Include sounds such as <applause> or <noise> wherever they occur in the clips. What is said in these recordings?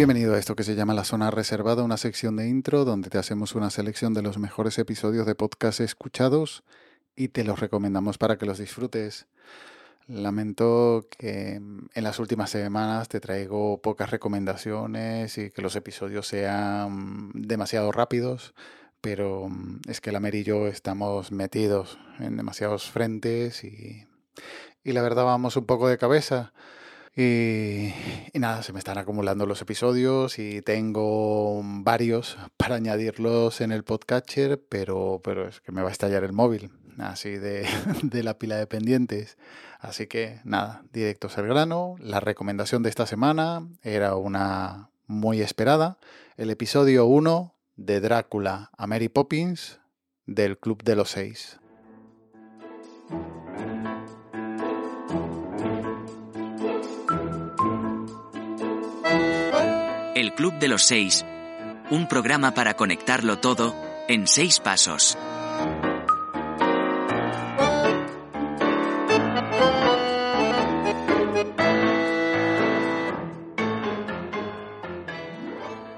Bienvenido a esto que se llama La Zona Reservada, una sección de intro donde te hacemos una selección de los mejores episodios de podcast escuchados y te los recomendamos para que los disfrutes. Lamento que en las últimas semanas te traigo pocas recomendaciones y que los episodios sean demasiado rápidos, pero es que la Mer y yo estamos metidos en demasiados frentes y, y la verdad vamos un poco de cabeza. Y, nada, se me están acumulando los episodios y tengo varios para añadirlos en el podcatcher, pero, pero es que me va a estallar el móvil, así de, <laughs> de la pila de pendientes. Así que nada, directos al grano. La recomendación de esta semana era una muy esperada, el episodio 1 de Drácula a Mary Poppins del Club de los Seis. El Club de los Seis. Un programa para conectarlo todo, en seis pasos.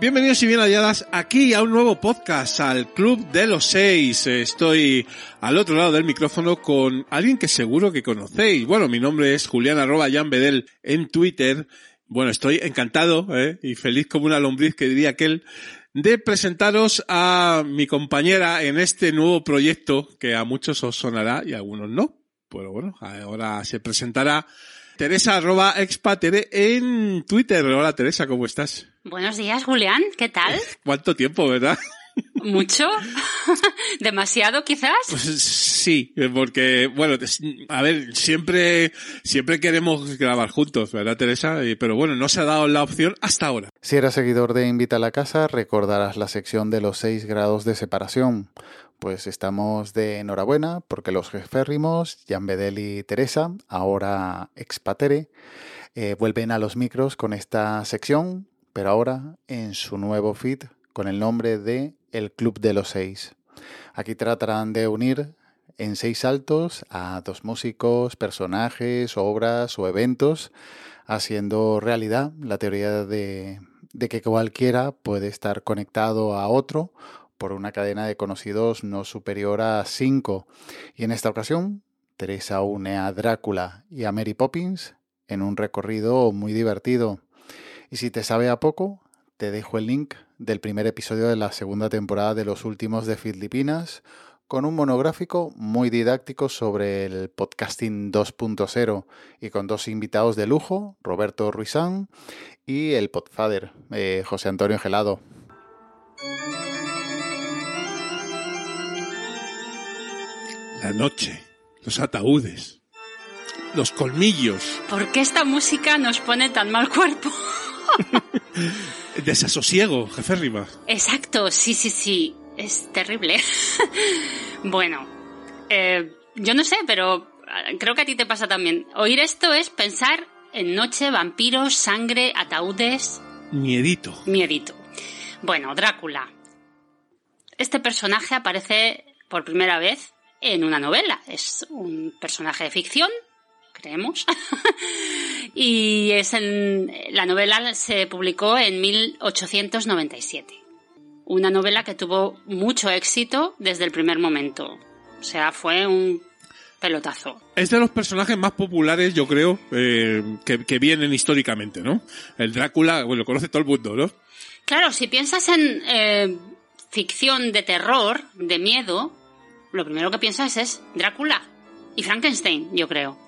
Bienvenidos y bien halladas aquí a un nuevo podcast, al Club de los Seis. Estoy al otro lado del micrófono con alguien que seguro que conocéis. Bueno, mi nombre es Julián arroba Jan Bedel en Twitter bueno, estoy encantado ¿eh? y feliz como una lombriz que diría aquel de presentaros a mi compañera en este nuevo proyecto que a muchos os sonará y a algunos no. Pero bueno, ahora se presentará Teresa arroba expatere en Twitter. Hola Teresa, ¿cómo estás? Buenos días, Julián, ¿qué tal? <laughs> ¿Cuánto tiempo, verdad? ¿Mucho? <laughs> ¿Demasiado quizás? Pues sí, porque, bueno, a ver, siempre, siempre queremos grabar juntos, ¿verdad, Teresa? Pero bueno, no se ha dado la opción hasta ahora. Si eres seguidor de Invita a la Casa, recordarás la sección de los seis grados de separación. Pues estamos de enhorabuena porque los jeférrimos, Jan Bedel y Teresa, ahora expatere, eh, vuelven a los micros con esta sección, pero ahora en su nuevo feed con el nombre de El Club de los Seis. Aquí tratarán de unir en seis saltos a dos músicos, personajes, obras o eventos, haciendo realidad la teoría de, que cualquiera puede estar conectado a otro por una cadena de conocidos no superior a cinco. Y en esta ocasión, Teresa une a Drácula y a Mary Poppins en un recorrido muy divertido. Y si te sabe a poco, te dejo el link del primer episodio de la segunda temporada de Los Últimos de Filipinas, con un monográfico muy didáctico sobre el podcasting 2.0 y con dos invitados de lujo, Roberto Ruizán y el podfather, eh, José Antonio Gelado. La noche, los ataúdes, los colmillos. ¿Por qué esta música nos pone tan mal cuerpo? <laughs> Desasosiego, jefe Rima. Exacto, sí, sí, sí. Es terrible. <laughs> bueno, eh, yo no sé, pero eh, creo que a ti te pasa también. Oír esto es pensar en noche, vampiros, sangre, ataúdes. Miedito. Miedito. Bueno, Drácula. Este personaje aparece por primera vez en una novela. Es un personaje de ficción creemos. <laughs> y es en, la novela se publicó en 1897. Una novela que tuvo mucho éxito desde el primer momento. O sea, fue un pelotazo. Es de los personajes más populares, yo creo, eh, que, vienen históricamente, ¿no? El Drácula, bueno, lo conoce todo el mundo, ¿no? Claro, si piensas en eh, ficción de terror, de miedo, lo primero que piensas es Drácula y Frankenstein, yo creo.